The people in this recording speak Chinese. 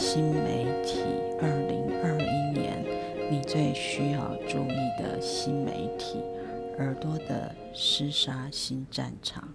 新媒体二零二一年你最需要注意的新媒体耳朵的厮杀新战场。